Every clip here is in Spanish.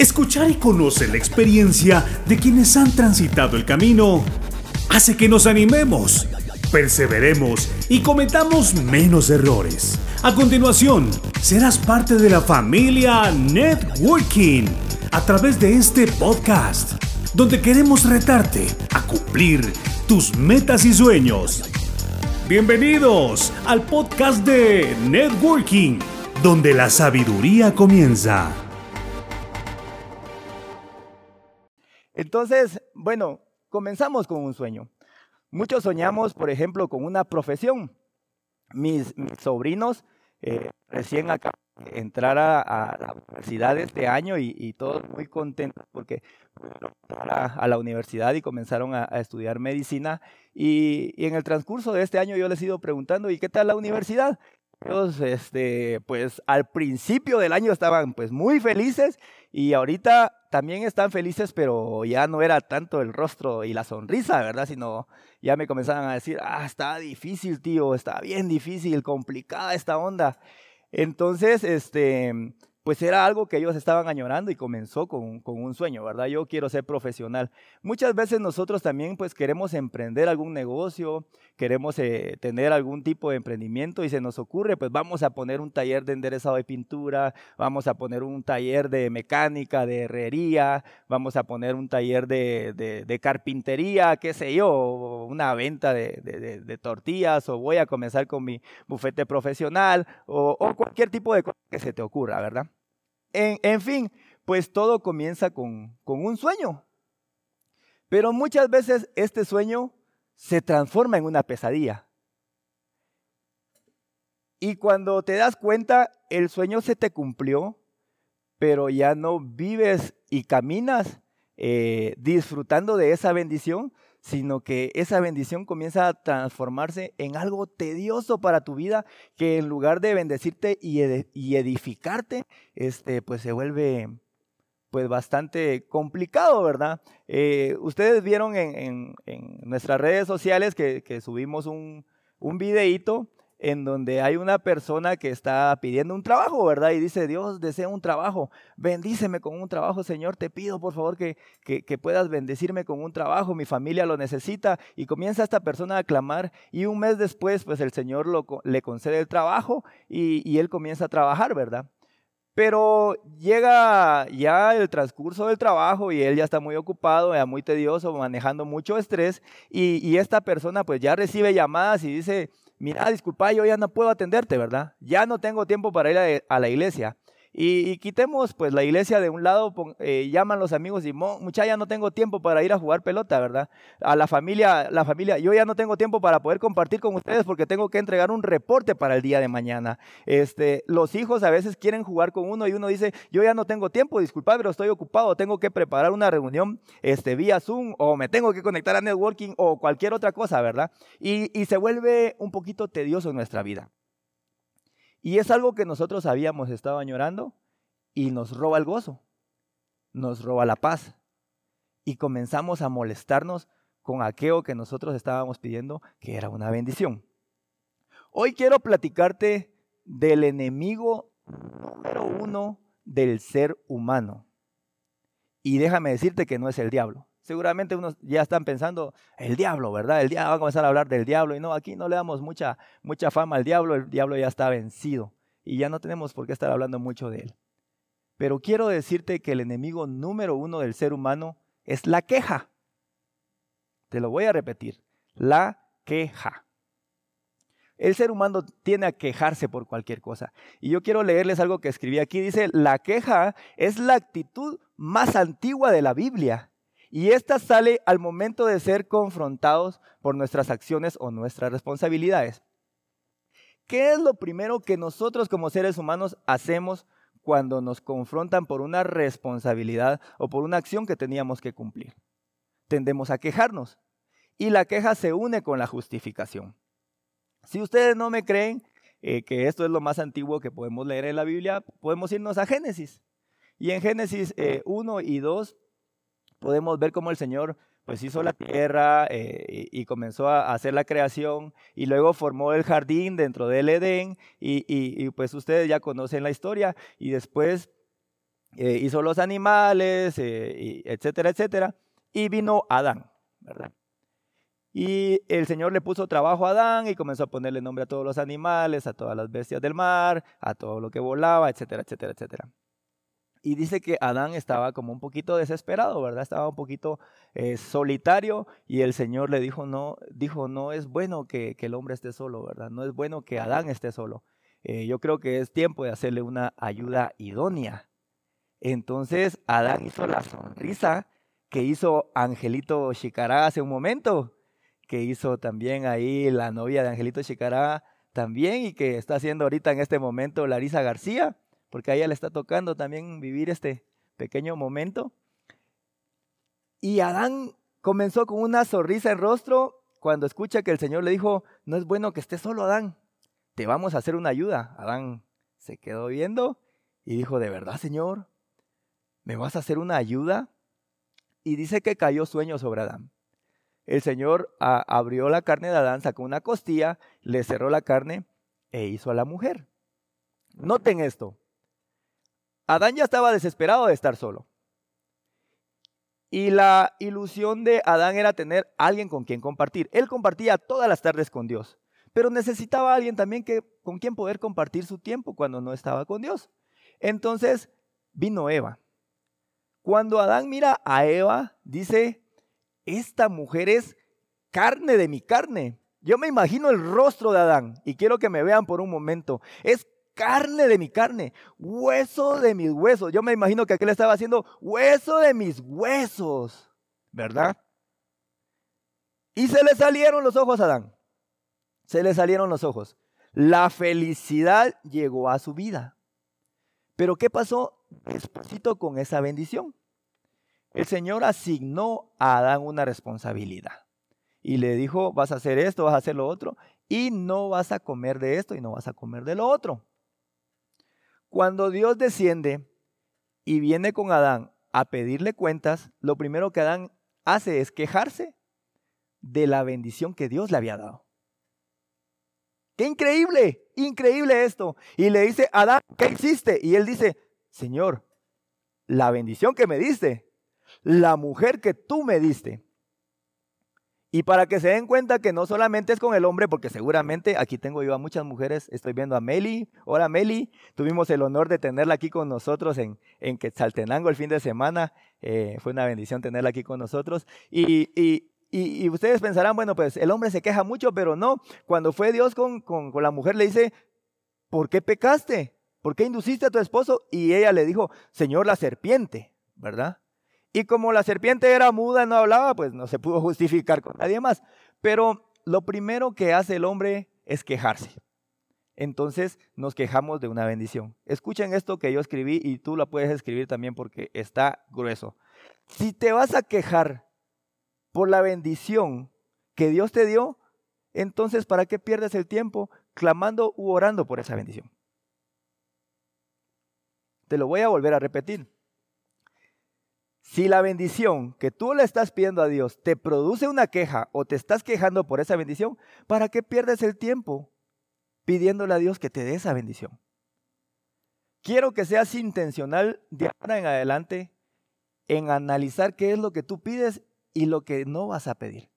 Escuchar y conocer la experiencia de quienes han transitado el camino hace que nos animemos, perseveremos y cometamos menos errores. A continuación, serás parte de la familia Networking a través de este podcast, donde queremos retarte a cumplir tus metas y sueños. Bienvenidos al podcast de Networking, donde la sabiduría comienza. Entonces, bueno, comenzamos con un sueño. Muchos soñamos, por ejemplo, con una profesión. Mis, sobrinos eh, recién de entrar a, la universidad este año y, todos muy contentos porque fueron a, la universidad y comenzaron a, estudiar medicina. Y, y, en el transcurso de este año yo les he ido preguntando, ¿y qué tal la universidad? Ellos, este, pues al principio del año estaban pues muy felices y ahorita también están felices, pero ya no era tanto el rostro y la sonrisa, ¿verdad? Sino ya me comenzaban a decir, ah, está difícil, tío, está bien difícil, complicada esta onda. Entonces, este, pues era algo que ellos estaban añorando y comenzó con, un sueño, ¿verdad? Yo quiero ser profesional. Muchas veces nosotros también pues queremos emprender algún negocio, queremos eh, tener algún tipo de emprendimiento y se nos ocurre, pues vamos a poner un taller de enderezado de pintura, vamos a poner un taller de mecánica, de herrería, vamos a poner un taller de, carpintería, qué sé yo, una venta de, tortillas o voy a comenzar con mi bufete profesional o, o cualquier tipo de cosa que se te ocurra, ¿verdad? En, fin, pues todo comienza con, con un sueño. Pero muchas veces este sueño se transforma en una pesadilla. Y cuando te das cuenta, el sueño se te cumplió, pero ya no vives y caminas eh, disfrutando de esa bendición, sino que esa bendición comienza a transformarse en algo tedioso para tu vida, que en lugar de bendecirte y, edificarte, este, pues se vuelve pues bastante complicado, ¿verdad? Eh, ustedes vieron en, nuestras redes sociales que, subimos un, un videíto en donde hay una persona que está pidiendo un trabajo, ¿verdad? Y dice, Dios desea un trabajo, bendíceme con un trabajo, Señor, te pido por favor que, que, puedas bendecirme con un trabajo, mi familia lo necesita. Y comienza esta persona a clamar y un mes después, pues el Señor lo, le concede el trabajo y, y él comienza a trabajar, ¿verdad? Pero llega ya el transcurso del trabajo y él ya está muy ocupado, ya muy tedioso, manejando mucho estrés y, y esta persona pues ya recibe llamadas y dice, mira, disculpa, yo ya no puedo atenderte, ¿verdad? Ya no tengo tiempo para ir a, la iglesia. Y, quitemos pues la iglesia de un lado, eh, llaman los amigos y mucha ya no tengo tiempo para ir a jugar pelota, ¿verdad? A la familia, la familia, yo ya no tengo tiempo para poder compartir con ustedes porque tengo que entregar un reporte para el día de mañana. Este, los hijos a veces quieren jugar con uno y uno dice, yo ya no tengo tiempo, disculpa, pero estoy ocupado, tengo que preparar una reunión este, vía Zoom o me tengo que conectar a networking o cualquier otra cosa, ¿verdad? Y, y se vuelve un poquito tedioso en nuestra vida. Y es algo que nosotros habíamos estado añorando y nos roba el gozo, nos roba la paz. Y comenzamos a molestarnos con aquello que nosotros estábamos pidiendo, que era una bendición. Hoy quiero platicarte del enemigo número uno del ser humano. Y déjame decirte que no es el diablo. Seguramente unos ya están pensando, el diablo, ¿verdad? El diablo, va a comenzar a hablar del diablo. Y no, aquí no le damos mucha, mucha fama al diablo, el diablo ya está vencido. Y ya no tenemos por qué estar hablando mucho de él. Pero quiero decirte que el enemigo número uno del ser humano es la queja. Te lo voy a repetir, la queja. El ser humano tiene a quejarse por cualquier cosa. Y yo quiero leerles algo que escribí aquí. Dice, la queja es la actitud más antigua de la Biblia y esta sale al momento de ser confrontados por nuestras acciones o nuestras responsabilidades. ¿Qué es lo primero que nosotros como seres humanos hacemos cuando nos confrontan por una responsabilidad o por una acción que teníamos que cumplir? Tendemos a quejarnos. Y la queja se une con la justificación. Si ustedes no me creen eh, que esto es lo más antiguo que podemos leer en la Biblia, podemos irnos a Génesis. Y en Génesis 1 eh, y 2 podemos ver cómo el Señor pues hizo la tierra eh, y, comenzó a hacer la creación y luego formó el jardín dentro del Edén y, y, pues ustedes ya conocen la historia y después eh, hizo los animales, eh, etcétera, etcétera, y vino Adán, ¿verdad? Y el Señor le puso trabajo a Adán y comenzó a ponerle nombre a todos los animales, a todas las bestias del mar, a todo lo que volaba, etcétera, etcétera, etcétera. Y dice que Adán estaba como un poquito desesperado, ¿verdad? Estaba un poquito eh, solitario y el Señor le dijo, no, dijo, no es bueno que, el hombre esté solo, ¿verdad? No es bueno que Adán esté solo. Eh, yo creo que es tiempo de hacerle una ayuda idónea. Entonces Adán hizo la sonrisa que hizo Angelito Chicará hace un momento, que hizo también ahí la novia de Angelito Chicará también y que está haciendo ahorita en este momento Larisa García porque a ella le está tocando también vivir este pequeño momento. Y Adán comenzó con una sonrisa en rostro cuando escucha que el Señor le dijo, no es bueno que estés solo, Adán, te vamos a hacer una ayuda. Adán se quedó viendo y dijo, ¿de verdad, Señor? ¿Me vas a hacer una ayuda? Y dice que cayó sueño sobre Adán. El Señor abrió la carne de Adán, sacó una costilla, le cerró la carne e hizo a la mujer. Noten esto. Adán ya estaba desesperado de estar solo. Y la ilusión de Adán era tener alguien con quien compartir. Él compartía todas las tardes con Dios, pero necesitaba alguien también que, con quien poder compartir su tiempo cuando no estaba con Dios. Entonces vino Eva. Cuando Adán mira a Eva, dice, esta mujer es carne de mi carne. Yo me imagino el rostro de Adán y quiero que me vean por un momento. Es carne de mi carne, hueso de mis huesos. Yo me imagino que aquel estaba haciendo hueso de mis huesos, ¿verdad? Y se le salieron los ojos a Adán. Se le salieron los ojos. La felicidad llegó a su vida. Pero ¿qué pasó con esa bendición? El Señor asignó a Adán una responsabilidad. Y le dijo, vas a hacer esto, vas a hacer lo otro, y no vas a comer de esto y no vas a comer de lo otro. Cuando Dios desciende y viene con Adán a pedirle cuentas, lo primero que Adán hace es quejarse de la bendición que Dios le había dado. ¡Qué increíble! Increíble esto. Y le dice, Adán, ¿qué hiciste? Y él dice, Señor, la bendición que me diste, la mujer que tú me diste, y para que se den cuenta que no solamente es con el hombre, porque seguramente aquí tengo yo a muchas mujeres, estoy viendo a Meli. Hola Meli, tuvimos el honor de tenerla aquí con nosotros en, en Quetzaltenango el fin de semana. Eh, fue una bendición tenerla aquí con nosotros. Y, y, y, ustedes pensarán, bueno, pues el hombre se queja mucho, pero no. Cuando fue Dios con, con, con la mujer, le dice, ¿por qué pecaste? ¿Por qué induciste a tu esposo? Y ella le dijo, Señor, la serpiente, ¿verdad? Y como la serpiente era muda, y no hablaba, pues no se pudo justificar con nadie más. Pero lo primero que hace el hombre es quejarse. Entonces nos quejamos de una bendición. Escuchen esto que yo escribí y tú la puedes escribir también porque está grueso. Si te vas a quejar por la bendición que Dios te dio, entonces ¿para qué pierdes el tiempo clamando u orando por esa bendición? Te lo voy a volver a repetir. Si la bendición que tú le estás pidiendo a Dios te produce una queja o te estás quejando por esa bendición, ¿para qué pierdes el tiempo pidiéndole a Dios que te dé esa bendición? Quiero que seas intencional de ahora en adelante en analizar qué es lo que tú pides y lo que no vas a pedir.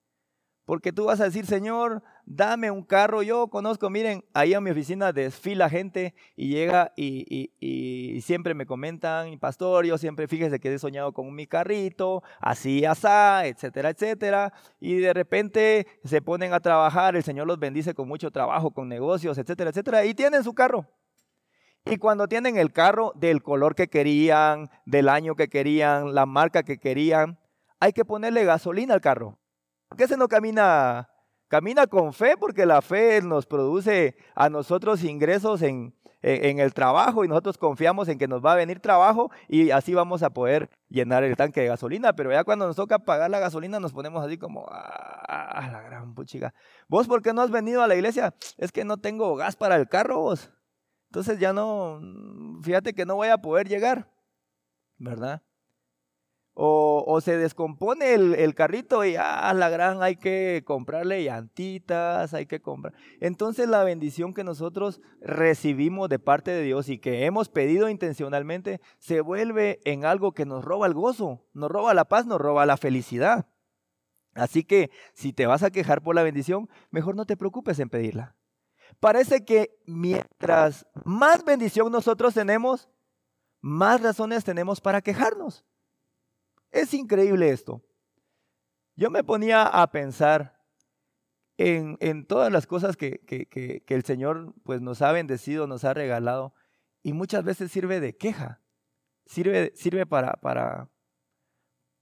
Porque tú vas a decir, Señor, dame un carro. Yo conozco, miren, ahí a mi oficina desfila gente y llega y, siempre me comentan, pastor, yo siempre fíjese que he soñado con mi carrito, así, asá, etcétera, etcétera. Y de repente se ponen a trabajar, el Señor los bendice con mucho trabajo, con negocios, etcétera, etcétera, y tienen su carro. Y cuando tienen el carro del color que querían, del año que querían, la marca que querían, hay que ponerle gasolina al carro. ¿Por qué se no camina? Camina con fe porque la fe nos produce a nosotros ingresos en, en, el trabajo y nosotros confiamos en que nos va a venir trabajo y así vamos a poder llenar el tanque de gasolina. Pero ya cuando nos toca pagar la gasolina nos ponemos así como, ah, la gran puchiga. ¿Vos por qué no has venido a la iglesia? Es que no tengo gas para el carro vos. Entonces ya no, fíjate que no voy a poder llegar, ¿verdad? O, se descompone el, carrito y a ah, la gran hay que comprarle llantitas, hay que comprar. Entonces la bendición que nosotros recibimos de parte de Dios y que hemos pedido intencionalmente se vuelve en algo que nos roba el gozo, nos roba la paz, nos roba la felicidad. Así que si te vas a quejar por la bendición, mejor no te preocupes en pedirla. Parece que mientras más bendición nosotros tenemos, más razones tenemos para quejarnos. Es increíble esto. Yo me ponía a pensar en, todas las cosas que, el Señor pues, nos ha bendecido, nos ha regalado, y muchas veces sirve de queja, sirve, sirve para, para,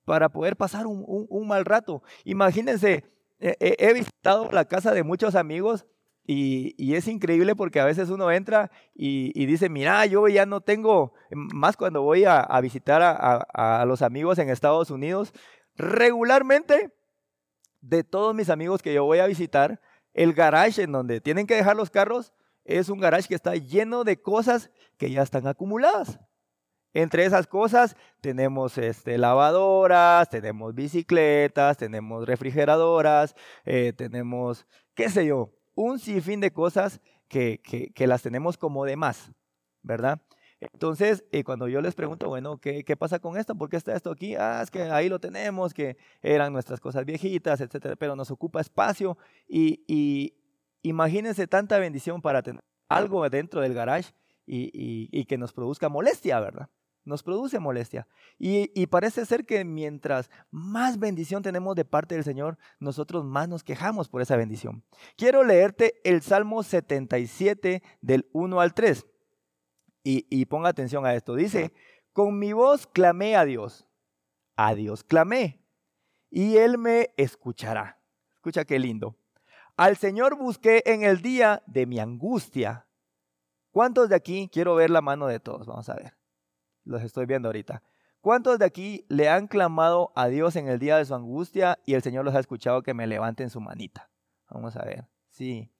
para poder pasar un, mal rato. Imagínense, he visitado la casa de muchos amigos y, es increíble porque a veces uno entra y, dice, mira, yo ya no tengo, más cuando voy a, visitar a, los amigos en Estados Unidos, regularmente de todos mis amigos que yo voy a visitar, el garage en donde tienen que dejar los carros es un garage que está lleno de cosas que ya están acumuladas. Entre esas cosas tenemos este, lavadoras, tenemos bicicletas, tenemos refrigeradoras, eh, tenemos, qué sé yo, un sinfín de cosas que, las tenemos como de más, ¿verdad? Entonces, eh, cuando yo les pregunto, bueno, ¿qué, pasa con esto? ¿Por qué está esto aquí? Ah, es que ahí lo tenemos, que eran nuestras cosas viejitas, etcétera, pero nos ocupa espacio y, imagínense tanta bendición para tener algo dentro del garage y que nos produzca molestia, ¿verdad? Nos produce molestia. Y, parece ser que mientras más bendición tenemos de parte del Señor, nosotros más nos quejamos por esa bendición. Quiero leerte el Salmo 77 del 1 al 3. Y, y ponga atención a esto. Dice, con mi voz clamé a Dios. A Dios clamé. Y Él me escuchará. Escucha qué lindo. Al Señor busqué en el día de mi angustia. ¿Cuántos de aquí quiero ver la mano de todos? Vamos a ver. Los estoy viendo ahorita. ¿Cuántos de aquí le han clamado a Dios en el día de su angustia y el Señor los ha escuchado que me levanten su manita? Vamos a ver. Sí,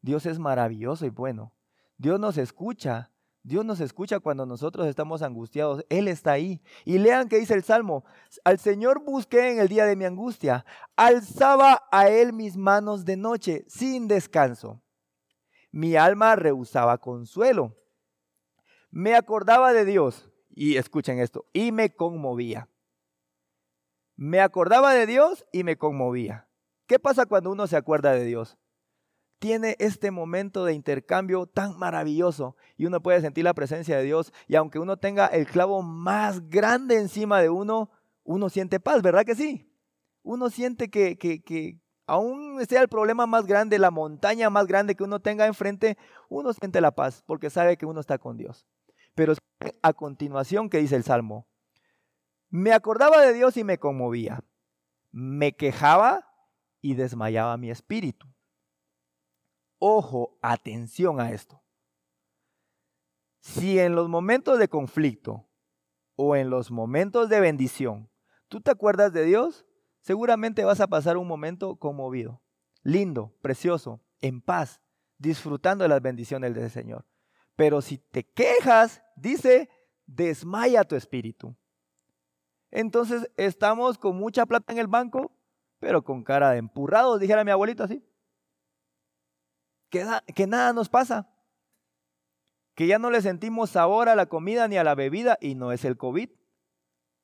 Dios es maravilloso y bueno. Dios nos escucha. Dios nos escucha cuando nosotros estamos angustiados. Él está ahí. Y lean que dice el Salmo. Al Señor busqué en el día de mi angustia. Alzaba a Él mis manos de noche sin descanso. Mi alma rehusaba consuelo. Me acordaba de Dios y escuchen esto, y me conmovía. Me acordaba de Dios y me conmovía. ¿Qué pasa cuando uno se acuerda de Dios? Tiene este momento de intercambio tan maravilloso y uno puede sentir la presencia de Dios y aunque uno tenga el clavo más grande encima de uno, uno siente paz, ¿verdad que sí? Uno siente que, que, que aún sea el problema más grande, la montaña más grande que uno tenga enfrente, uno siente la paz porque sabe que uno está con Dios. Pero a continuación, ¿qué dice el Salmo? Me acordaba de Dios y me conmovía. Me quejaba y desmayaba mi espíritu. Ojo, atención a esto. Si en los momentos de conflicto o en los momentos de bendición tú te acuerdas de Dios, seguramente vas a pasar un momento conmovido, lindo, precioso, en paz, disfrutando de las bendiciones del Señor. Pero si te quejas, dice, desmaya tu espíritu. Entonces estamos con mucha plata en el banco, pero con cara de empurrados, dijera mi abuelito así. Que, que nada nos pasa. Que ya no le sentimos sabor a la comida ni a la bebida y no es el COVID.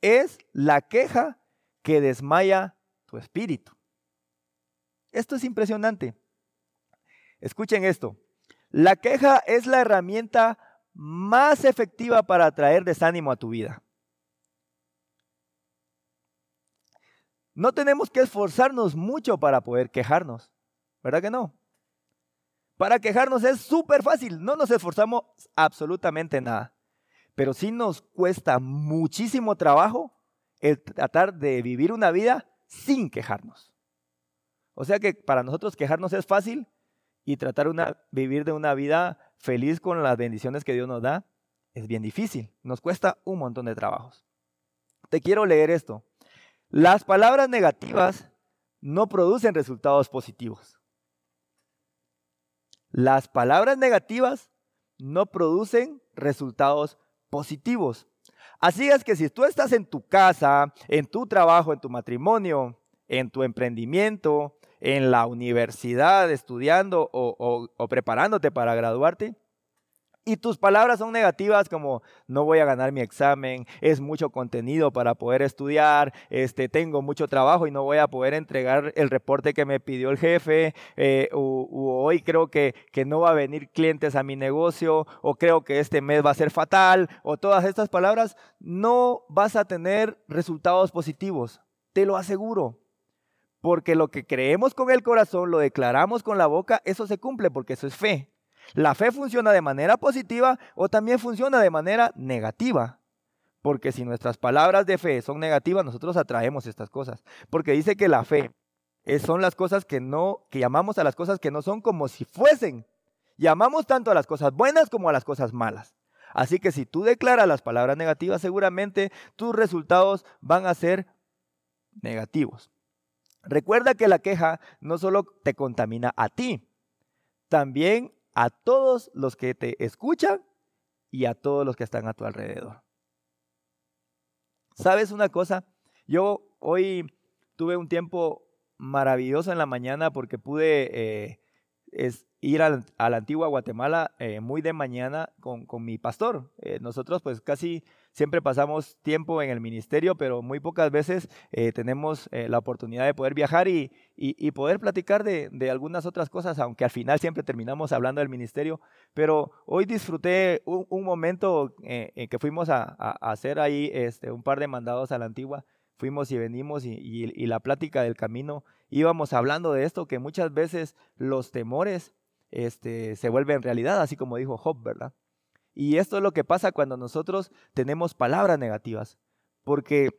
Es la queja que desmaya tu espíritu. Esto es impresionante. Escuchen esto. La queja es la herramienta más efectiva para traer desánimo a tu vida. No tenemos que esforzarnos mucho para poder quejarnos, ¿verdad que no? Para quejarnos es súper fácil, no nos esforzamos absolutamente nada, pero sí nos cuesta muchísimo trabajo el tratar de vivir una vida sin quejarnos. O sea que para nosotros quejarnos es fácil, y tratar una, vivir de una vida feliz con las bendiciones que Dios nos da es bien difícil. Nos cuesta un montón de trabajos. Te quiero leer esto. Las palabras negativas no producen resultados positivos. Las palabras negativas no producen resultados positivos. Así es que si tú estás en tu casa, en tu trabajo, en tu matrimonio, en tu emprendimiento, en la universidad, estudiando o, preparándote para graduarte, y tus palabras son negativas como no voy a ganar mi examen, es mucho contenido para poder estudiar, este, tengo mucho trabajo y no voy a poder entregar el reporte que me pidió el jefe, eh, hoy creo que, que no va a venir clientes a mi negocio, o creo que este mes va a ser fatal, o todas estas palabras, no vas a tener resultados positivos, te lo aseguro. Porque lo que creemos con el corazón, lo declaramos con la boca, eso se cumple porque eso es fe. La fe funciona de manera positiva o también funciona de manera negativa. Porque si nuestras palabras de fe son negativas, nosotros atraemos estas cosas. Porque dice que la fe son las cosas que no, que llamamos a las cosas que no son como si fuesen. Llamamos tanto a las cosas buenas como a las cosas malas. Así que si tú declaras las palabras negativas, seguramente tus resultados van a ser negativos. Recuerda que la queja no solo te contamina a ti, también a todos los que te escuchan y a todos los que están a tu alrededor. ¿Sabes una cosa? Yo hoy tuve un tiempo maravilloso en la mañana porque pude eh, ir a, la antigua Guatemala eh, muy de mañana con, mi pastor. Eh, nosotros pues casi siempre pasamos tiempo en el ministerio, pero muy pocas veces eh, tenemos la oportunidad de poder viajar y, poder platicar de, algunas otras cosas, aunque al final siempre terminamos hablando del ministerio. Pero hoy disfruté un, momento en que fuimos a, hacer ahí este, un par de mandados a la antigua fuimos y venimos y, la plática del camino íbamos hablando de esto, que muchas veces los temores este, se vuelven realidad, así como dijo Job, ¿verdad? Y esto es lo que pasa cuando nosotros tenemos palabras negativas, porque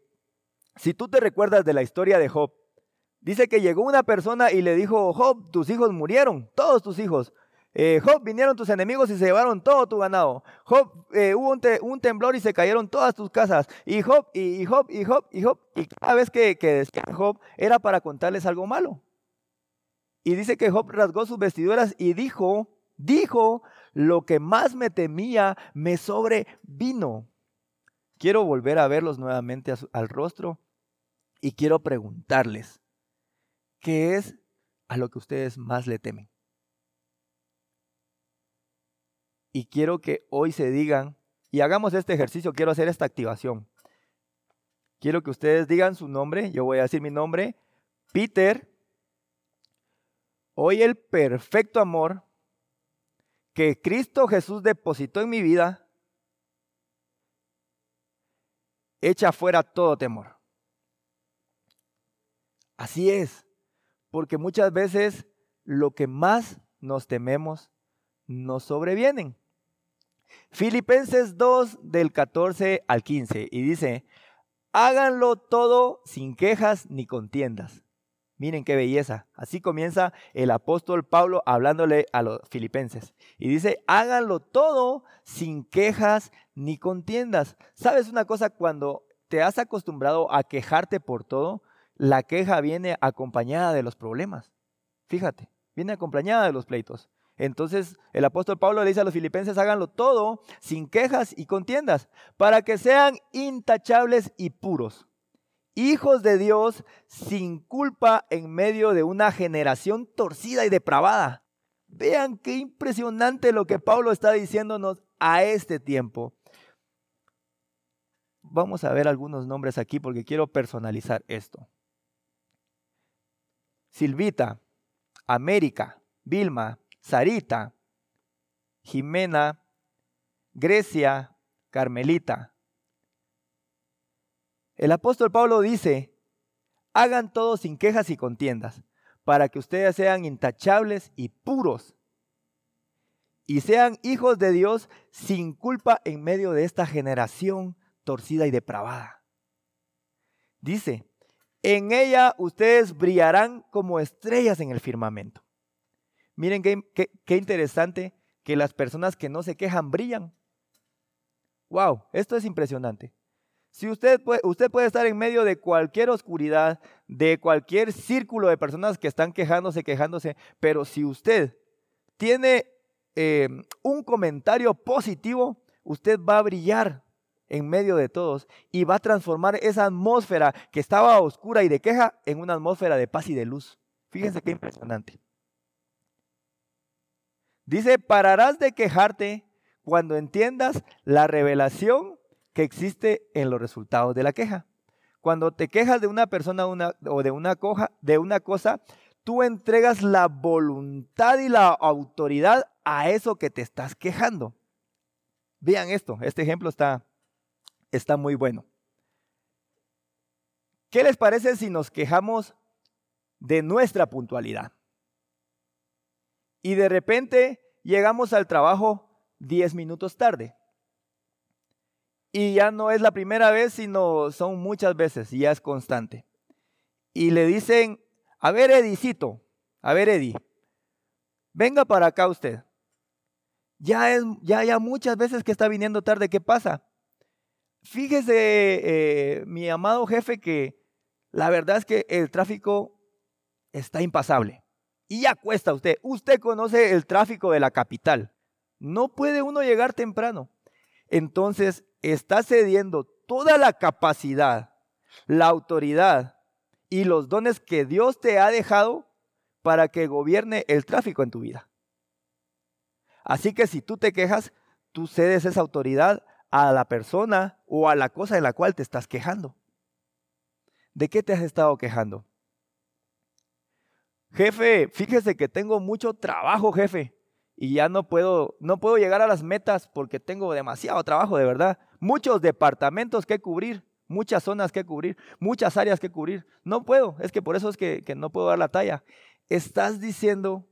si tú te recuerdas de la historia de Job, dice que llegó una persona y le dijo, Job, tus hijos murieron, todos tus hijos, eh, Job, vinieron tus enemigos y se llevaron todo tu ganado. Job, eh, hubo un, temblor y se cayeron todas tus casas. Y Job, y, Job, y Job, y Job. Y cada vez que, que decía Job era para contarles algo malo. Y dice que Job rasgó sus vestiduras y dijo, dijo, lo que más me temía me sobrevino. Quiero volver a verlos nuevamente al rostro y quiero preguntarles, ¿qué es a lo que ustedes más le temen? Y quiero que hoy se digan, y hagamos este ejercicio, quiero hacer esta activación. Quiero que ustedes digan su nombre, yo voy a decir mi nombre, Peter. Hoy el perfecto amor que Cristo Jesús depositó en mi vida echa fuera todo temor. Así es, porque muchas veces lo que más nos tememos nos sobrevienen. Filipenses 2 del 14 al 15 y dice, háganlo todo sin quejas ni contiendas. Miren qué belleza. Así comienza el apóstol Pablo hablándole a los filipenses. Y dice, háganlo todo sin quejas ni contiendas. ¿Sabes una cosa? Cuando te has acostumbrado a quejarte por todo, la queja viene acompañada de los problemas. Fíjate, viene acompañada de los pleitos. Entonces el apóstol Pablo le dice a los filipenses, háganlo todo sin quejas y contiendas, para que sean intachables y puros, hijos de Dios sin culpa en medio de una generación torcida y depravada. Vean qué impresionante lo que Pablo está diciéndonos a este tiempo. Vamos a ver algunos nombres aquí porque quiero personalizar esto. Silvita, América, Vilma, Sarita, Jimena, Grecia, Carmelita. El apóstol Pablo dice, hagan todo sin quejas y contiendas, para que ustedes sean intachables y puros, y sean hijos de Dios sin culpa en medio de esta generación torcida y depravada. Dice, en ella ustedes brillarán como estrellas en el firmamento. Miren qué, interesante que las personas que no se quejan brillan. Wow, esto es impresionante. Si usted puede, usted puede estar en medio de cualquier oscuridad, de cualquier círculo de personas que están quejándose, quejándose, pero si usted tiene eh, un comentario positivo, usted va a brillar en medio de todos y va a transformar esa atmósfera que estaba oscura y de queja en una atmósfera de paz y de luz. Fíjense qué impresionante. Dice, pararás de quejarte cuando entiendas la revelación que existe en los resultados de la queja. Cuando te quejas de una persona o de una, coja, de una cosa, tú entregas la voluntad y la autoridad a eso que te estás quejando. Vean esto, este ejemplo está, está muy bueno. ¿Qué les parece si nos quejamos de nuestra puntualidad? Y de repente llegamos al trabajo 10 minutos tarde. Y ya no es la primera vez, sino son muchas veces y ya es constante. Y le dicen, a ver, Edicito, a ver, Edi, venga para acá usted. Ya es, ya, ya muchas veces que está viniendo tarde, ¿qué pasa? Fíjese, eh, mi amado jefe, que la verdad es que el tráfico está impasable. Y ya cuesta usted. Usted conoce el tráfico de la capital. No puede uno llegar temprano. Entonces está cediendo toda la capacidad, la autoridad y los dones que Dios te ha dejado para que gobierne el tráfico en tu vida. Así que si tú te quejas, tú cedes esa autoridad a la persona o a la cosa de la cual te estás quejando. ¿De qué te has estado quejando? Jefe, fíjese que tengo mucho trabajo, jefe, y ya no puedo no puedo llegar a las metas porque tengo demasiado trabajo, de verdad. Muchos departamentos que cubrir, muchas zonas que cubrir, muchas áreas que cubrir. No puedo, es que por eso es que, no puedo dar la talla. Estás diciendo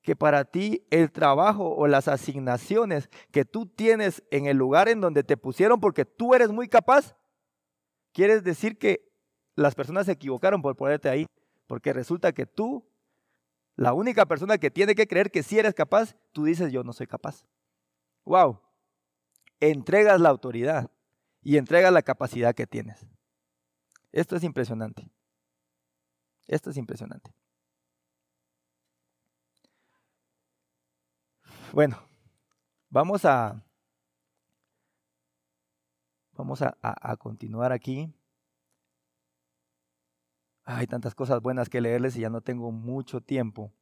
que para ti el trabajo o las asignaciones que tú tienes en el lugar en donde te pusieron porque tú eres muy capaz, quieres decir que las personas se equivocaron por ponerte ahí, porque resulta que tú, la única persona que tiene que creer que sí eres capaz, tú dices yo no soy capaz. Wow, entregas la autoridad y entregas la capacidad que tienes. Esto es impresionante. Esto es impresionante. Bueno, vamos a vamos a, a, continuar aquí. Hay tantas cosas buenas que leerles y ya no tengo mucho tiempo.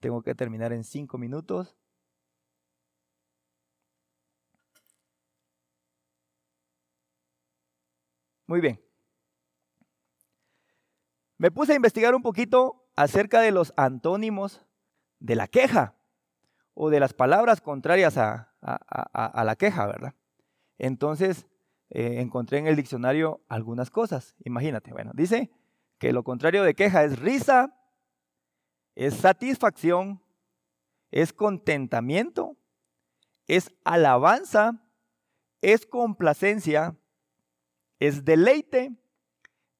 Tengo que terminar en cinco minutos. Muy bien. Me puse a investigar un poquito acerca de los antónimos de la queja o de las palabras contrarias a, la queja, ¿verdad? Entonces, eh, encontré en el diccionario algunas cosas. Imagínate, bueno, dice que lo contrario de queja es risa, es satisfacción, es contentamiento, es alabanza, es complacencia, es deleite,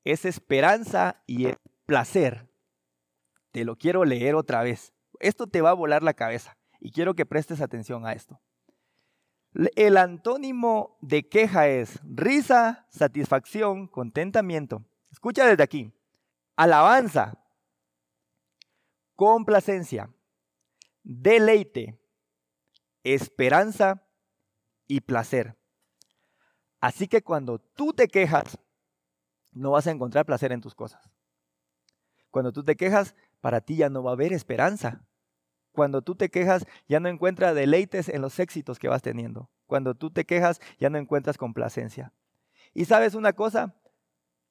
es esperanza y es placer. Te lo quiero leer otra vez. Esto te va a volar la cabeza. Y quiero que prestes atención a esto. El antónimo de queja es risa, satisfacción, contentamiento. Escucha desde aquí. Alabanza, complacencia, deleite, esperanza y placer. Así que cuando tú te quejas, no vas a encontrar placer en tus cosas. Cuando tú te quejas, para ti ya no va a haber esperanza. Cuando tú te quejas, ya no encuentras deleites en los éxitos que vas teniendo. Cuando tú te quejas, ya no encuentras complacencia. Y sabes una cosa,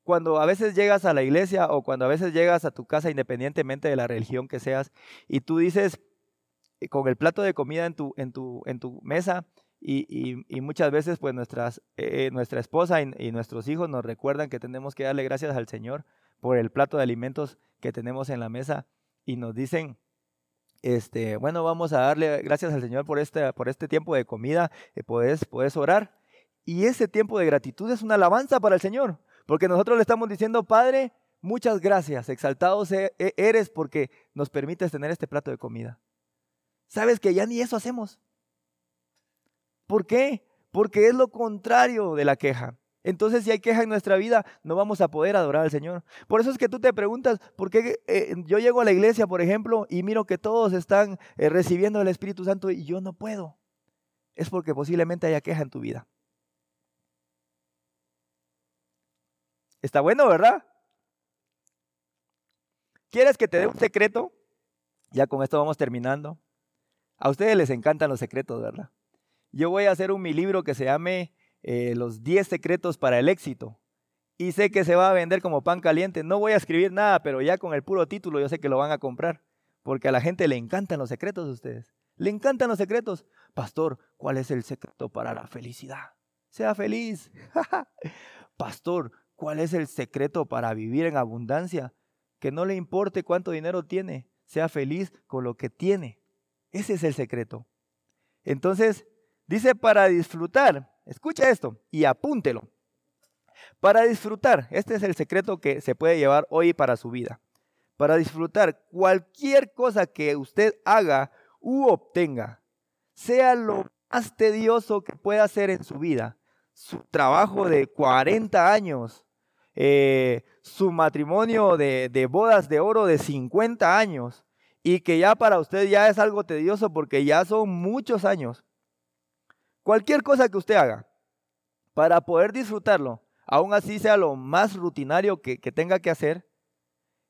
cuando a veces llegas a la iglesia o cuando a veces llegas a tu casa, independientemente de la religión que seas, y tú dices, eh, con el plato de comida en tu, en tu, en tu mesa, y, muchas veces pues nuestras, eh, nuestra esposa y, nuestros hijos nos recuerdan que tenemos que darle gracias al Señor por el plato de alimentos que tenemos en la mesa y nos dicen, este, bueno, vamos a darle gracias al Señor por este, por este tiempo de comida, eh, puedes, puedes orar. Y ese tiempo de gratitud es una alabanza para el Señor, porque nosotros le estamos diciendo, Padre, muchas gracias, exaltados e, e, eres porque nos permites tener este plato de comida. Sabes que ya ni eso hacemos. ¿Por qué? Porque es lo contrario de la queja. Entonces, si hay queja en nuestra vida, no vamos a poder adorar al Señor. Por eso es que tú te preguntas, ¿por qué eh, yo llego a la iglesia, por ejemplo, y miro que todos están eh, recibiendo el Espíritu Santo y yo no puedo? Es porque posiblemente haya queja en tu vida. Está bueno, ¿verdad? ¿Quieres que te dé un secreto? Ya con esto vamos terminando. A ustedes les encantan los secretos, ¿verdad? Yo voy a hacer un mi libro que se llame eh, Los 10 secretos para el éxito. Y sé que se va a vender como pan caliente. No voy a escribir nada, pero ya con el puro título yo sé que lo van a comprar. Porque a la gente le encantan los secretos de ustedes. Le encantan los secretos. Pastor, ¿cuál es el secreto para la felicidad? Sea feliz. Pastor, ¿cuál es el secreto para vivir en abundancia? Que no le importe cuánto dinero tiene. Sea feliz con lo que tiene. Ese es el secreto. Entonces, dice para disfrutar. Escucha esto y apúntelo. Para disfrutar, este es el secreto que se puede llevar hoy para su vida. Para disfrutar cualquier cosa que usted haga u obtenga, sea lo más tedioso que pueda hacer en su vida, su trabajo de 40 años, eh, su matrimonio de, de bodas de oro de 50 años, y que ya para usted ya es algo tedioso porque ya son muchos años. Cualquier cosa que usted haga para poder disfrutarlo, aún así sea lo más rutinario que, tenga que hacer,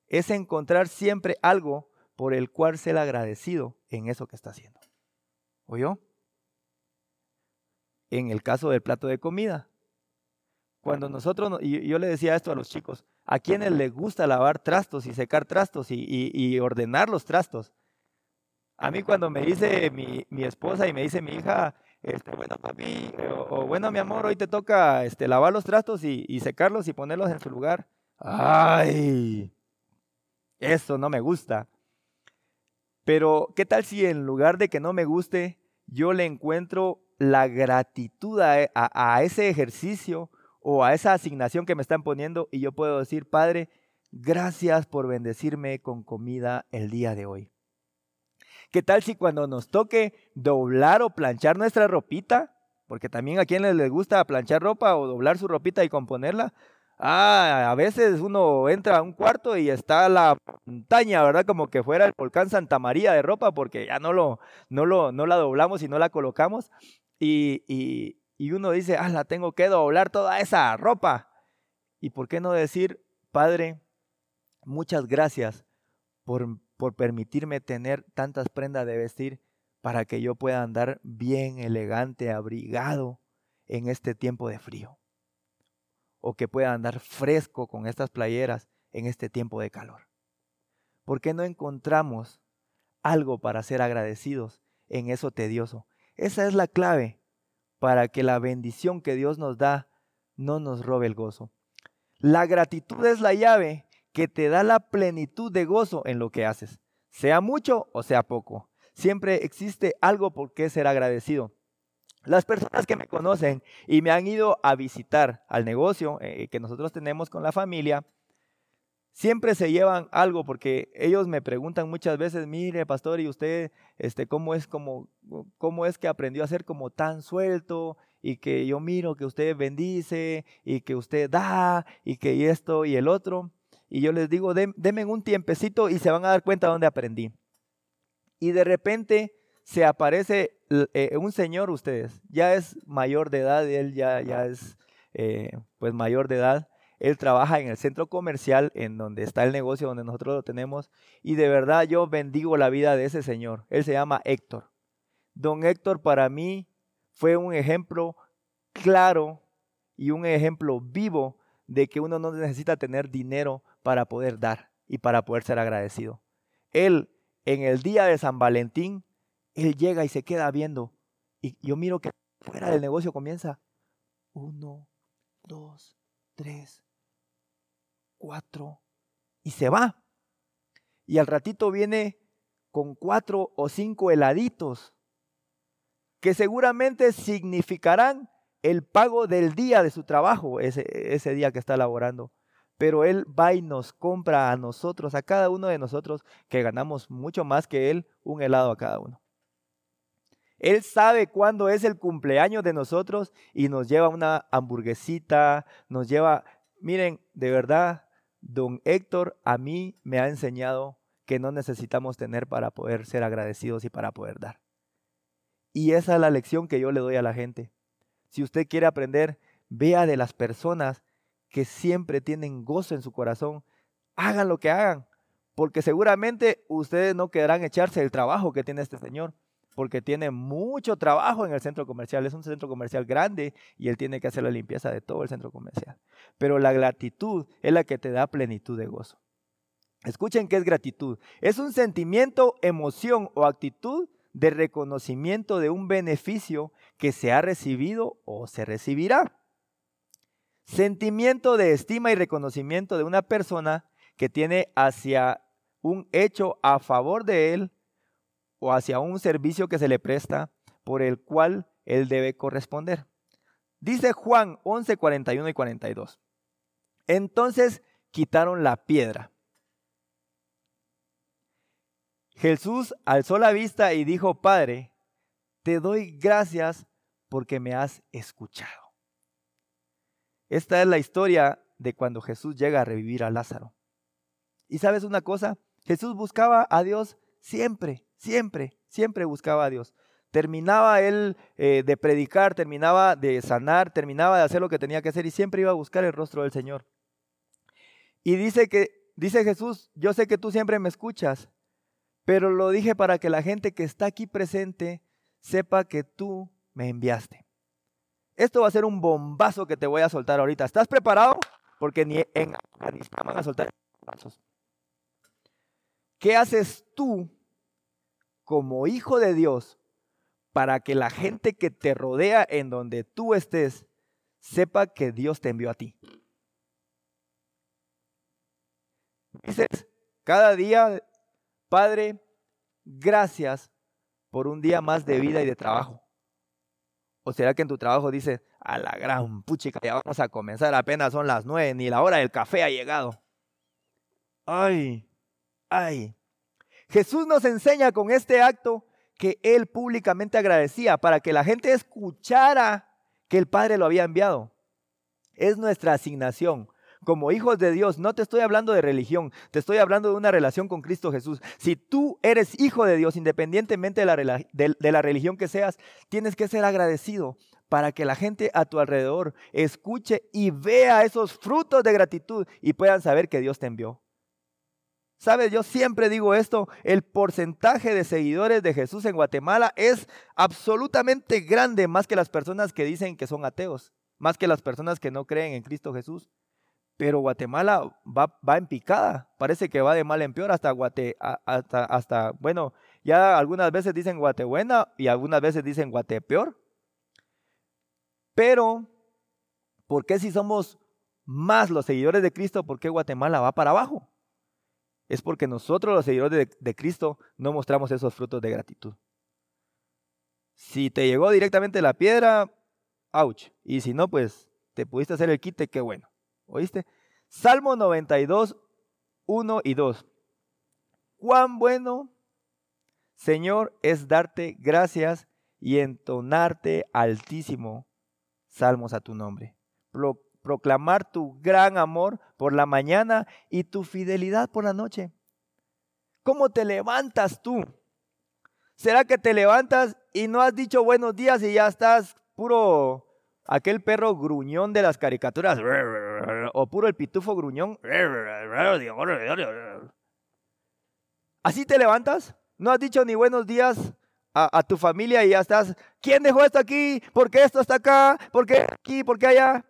es encontrar siempre algo por el cual ser agradecido en eso que está haciendo. ¿Oyó? En el caso del plato de comida. Cuando nosotros, y yo le decía esto a los chicos, a quienes les gusta lavar trastos y secar trastos y, ordenar los trastos. A mí cuando me dice mi, esposa y me dice mi hija, este, bueno papi, o, bueno mi amor, hoy te toca este, lavar los trastos y, y secarlos y ponerlos en su lugar. Ay, eso no me gusta. Pero, ¿qué tal si en lugar de que no me guste, yo le encuentro la gratitud a ese ejercicio o a esa asignación que me están poniendo y yo puedo decir, Padre, gracias por bendecirme con comida el día de hoy. ¿Qué tal si cuando nos toque doblar o planchar nuestra ropita? Porque también a quienes les gusta planchar ropa o doblar su ropita y componerla. Ah, a veces uno entra a un cuarto y está la montaña, ¿verdad? Como que fuera el volcán Santa María de ropa porque ya no, lo, no, lo, no la doblamos y no la colocamos. Y, y, y uno dice, ah, la tengo que doblar toda esa ropa. ¿Y por qué no decir, Padre, muchas gracias por, por permitirme tener tantas prendas de vestir para que yo pueda andar bien elegante, abrigado en este tiempo de frío? O que pueda andar fresco con estas playeras en este tiempo de calor. ¿Por qué no encontramos algo para ser agradecidos en eso tedioso? Esa es la clave para que la bendición que Dios nos da no nos robe el gozo. La gratitud es la llave que te da la plenitud de gozo en lo que haces, sea mucho o sea poco. Siempre existe algo por qué ser agradecido. Las personas que me conocen y me han ido a visitar al negocio eh, que nosotros tenemos con la familia, siempre se llevan algo porque ellos me preguntan muchas veces, mire, pastor, ¿y usted este, cómo, es como, cómo es que aprendió a ser como tan suelto? Y que yo miro que usted bendice y que usted da y que esto y el otro. Y yo les digo, denme un tiempecito y se van a dar cuenta dónde aprendí. Y de repente se aparece eh, un señor, ustedes, ya es mayor de edad, él ya, es eh, pues mayor de edad, él trabaja en el centro comercial en donde está el negocio donde nosotros lo tenemos y de verdad yo bendigo la vida de ese señor. Él se llama Héctor. Don Héctor para mí fue un ejemplo claro y un ejemplo vivo de que uno no necesita tener dinero para poder dar y para poder ser agradecido. Él en el día de San Valentín, él llega y se queda viendo y yo miro que fuera del negocio comienza uno, dos, tres, cuatro, y se va. Y al ratito viene con cuatro o cinco heladitos, que seguramente significarán el pago del día de su trabajo, ese, ese día que está laborando. Pero Él va y nos compra a nosotros, a cada uno de nosotros, que ganamos mucho más que Él, un helado a cada uno. Él sabe cuándo es el cumpleaños de nosotros y nos lleva una hamburguesita, nos lleva, miren, de verdad, Don Héctor a mí me ha enseñado que no necesitamos tener para poder ser agradecidos y para poder dar. Y esa es la lección que yo le doy a la gente. Si usted quiere aprender, vea de las personas que siempre tienen gozo en su corazón, hagan lo que hagan, porque seguramente ustedes no querrán echarse el trabajo que tiene este señor, porque tiene mucho trabajo en el centro comercial, es un centro comercial grande y él tiene que hacer la limpieza de todo el centro comercial. Pero la gratitud es la que te da plenitud de gozo. Escuchen qué es gratitud. Es un sentimiento, emoción o actitud de reconocimiento de un beneficio que se ha recibido o se recibirá. Sentimiento de estima y reconocimiento de una persona que tiene hacia un hecho a favor de él o hacia un servicio que se le presta por el cual él debe corresponder. Dice Juan 11, 41 y 42. Entonces quitaron la piedra. Jesús alzó la vista y dijo, Padre, te doy gracias porque me has escuchado. Esta es la historia de cuando Jesús llega a revivir a Lázaro. Y sabes una cosa, Jesús buscaba a Dios siempre, siempre, siempre buscaba a Dios. Terminaba él eh, de predicar, terminaba de sanar, terminaba de hacer lo que tenía que hacer y siempre iba a buscar el rostro del Señor. Y dice que, dice Jesús, yo sé que tú siempre me escuchas, pero lo dije para que la gente que está aquí presente sepa que tú me enviaste. Esto va a ser un bombazo que te voy a soltar ahorita. ¿Estás preparado? Porque ni en Afganistán van a soltar bombazos. ¿Qué haces tú como hijo de Dios para que la gente que te rodea en donde tú estés sepa que Dios te envió a ti? Dices, cada día, Padre, gracias por un día más de vida y de trabajo. ¿O será que en tu trabajo dices, a la gran puchica, ya vamos a comenzar, apenas son las nueve, ni la hora del café ha llegado? Ay, Ay, Jesús nos enseña con este acto que Él públicamente agradecía para que la gente escuchara que el Padre lo había enviado. Es nuestra asignación. Como hijos de Dios, no te estoy hablando de religión, te estoy hablando de una relación con Cristo Jesús. Si tú eres hijo de Dios, independientemente de la, de la religión que seas, tienes que ser agradecido para que la gente a tu alrededor escuche y vea esos frutos de gratitud y puedan saber que Dios te envió. Sabes, yo siempre digo esto, el porcentaje de seguidores de Jesús en Guatemala es absolutamente grande, más que las personas que dicen que son ateos, más que las personas que no creen en Cristo Jesús. Pero Guatemala va, va en picada, parece que va de mal en peor hasta Guate, hasta, hasta, bueno, ya algunas veces dicen Guatebuena y algunas veces dicen Guatepeor. Pero, ¿por qué si somos más los seguidores de Cristo, por qué Guatemala va para abajo? es porque nosotros los seguidores de, Cristo no mostramos esos frutos de gratitud. Si te llegó directamente la piedra, ouch. Y si no, pues te pudiste hacer el quite, qué bueno. ¿Oíste? Salmo 92, 1 y 2. Cuán bueno, Señor, es darte gracias y entonarte altísimo salmos a tu nombre proclamar tu gran amor por la mañana y tu fidelidad por la noche. ¿Cómo te levantas tú? ¿Será que te levantas y no has dicho buenos días y ya estás puro aquel perro gruñón de las caricaturas? O puro el pitufo gruñón. ¿Así te levantas? ¿No has dicho ni buenos días a, tu familia y ya estás, ¿quién dejó esto aquí? ¿Por qué esto está acá? ¿Por qué aquí? ¿Por qué allá?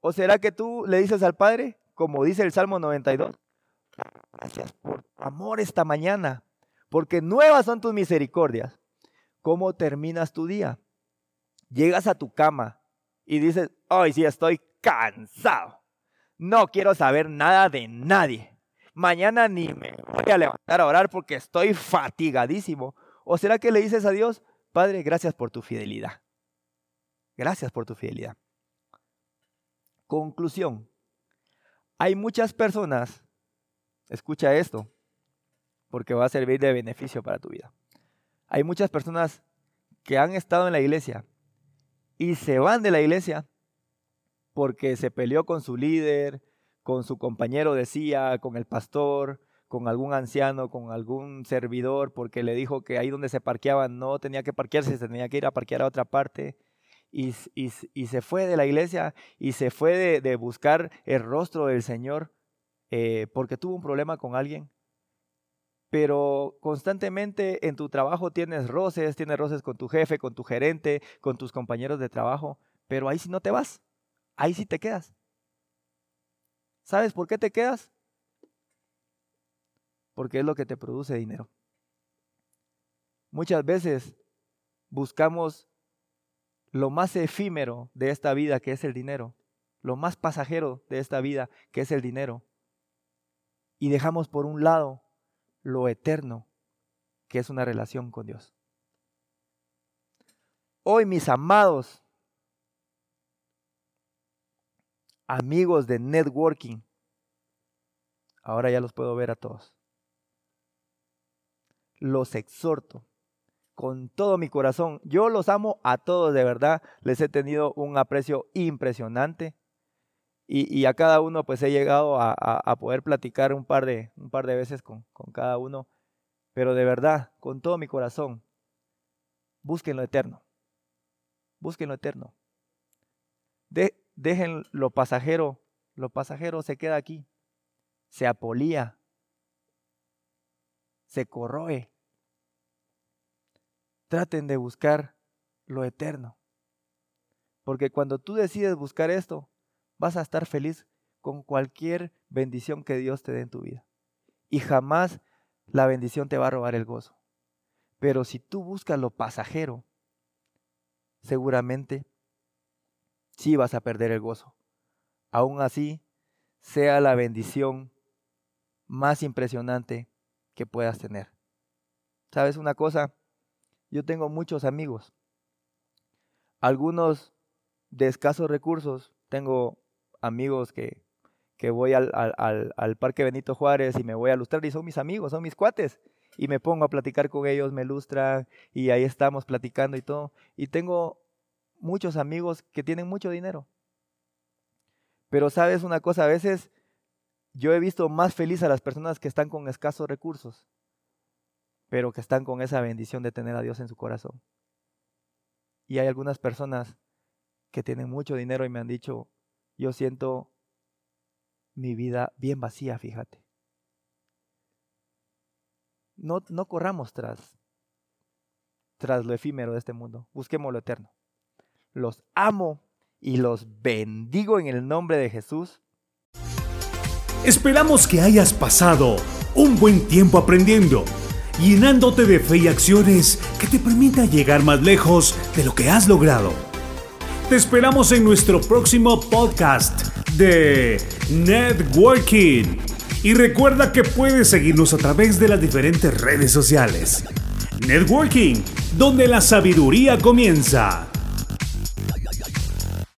¿O será que tú le dices al Padre, como dice el Salmo 92, gracias por tu amor esta mañana, porque nuevas son tus misericordias? ¿Cómo terminas tu día? Llegas a tu cama y dices, hoy sí estoy cansado. No quiero saber nada de nadie. Mañana ni me voy a levantar a orar porque estoy fatigadísimo. ¿O será que le dices a Dios, Padre, gracias por tu fidelidad? Gracias por tu fidelidad. Conclusión. Hay muchas personas, escucha esto, porque va a servir de beneficio para tu vida. Hay muchas personas que han estado en la iglesia y se van de la iglesia porque se peleó con su líder, con su compañero decía, con el pastor, con algún anciano, con algún servidor, porque le dijo que ahí donde se parqueaban no tenía que parquearse, se tenía que ir a parquear a otra parte y, se fue de la iglesia y se fue de, buscar el rostro del Señor eh, porque tuvo un problema con alguien. Pero constantemente en tu trabajo tienes roces, tienes roces con tu jefe, con tu gerente, con tus compañeros de trabajo, pero ahí sí no te vas, ahí sí te quedas. ¿Sabes por qué te quedas? Porque es lo que te produce dinero. Muchas veces buscamos lo más efímero de esta vida, que es el dinero, lo más pasajero de esta vida, que es el dinero, y dejamos por un lado lo eterno, que es una relación con Dios. Hoy, mis amados amigos de networking, ahora ya los puedo ver a todos. Los exhorto con todo mi corazón. Yo los amo a todos, de verdad. Les he tenido un aprecio impresionante. Y, a cada uno pues he llegado a, poder platicar un par de, un par de veces con, cada uno. Pero de verdad, con todo mi corazón, busquen lo eterno. Busquen lo eterno. dejen lo pasajero. Lo pasajero se queda aquí. Se apolía. Se corroe traten de buscar lo eterno. Porque cuando tú decides buscar esto, vas a estar feliz con cualquier bendición que Dios te dé en tu vida. Y jamás la bendición te va a robar el gozo. Pero si tú buscas lo pasajero, seguramente sí vas a perder el gozo. Aún así, sea la bendición más impresionante que puedas tener. ¿Sabes una cosa? Yo tengo muchos amigos, algunos de escasos recursos. Tengo amigos que, que voy al, al, Parque Benito Juárez y me voy a lustrar y son mis amigos, son mis cuates. Y me pongo a platicar con ellos, me lustran y ahí estamos platicando y todo. Y tengo muchos amigos que tienen mucho dinero. Pero sabes una cosa, a veces yo he visto más feliz a las personas que están con escasos recursos pero que están con esa bendición de tener a Dios en su corazón. Y hay algunas personas que tienen mucho dinero y me han dicho, yo siento mi vida bien vacía, fíjate. No, no corramos tras, tras lo efímero de este mundo, busquemos lo eterno. Los amo y los bendigo en el nombre de Jesús. Esperamos que hayas pasado un buen tiempo aprendiendo llenándote de fe y acciones que te permitan llegar más lejos de lo que has logrado. Te esperamos en nuestro próximo podcast de Networking. Y recuerda que puedes seguirnos a través de las diferentes redes sociales. Networking, donde la sabiduría comienza.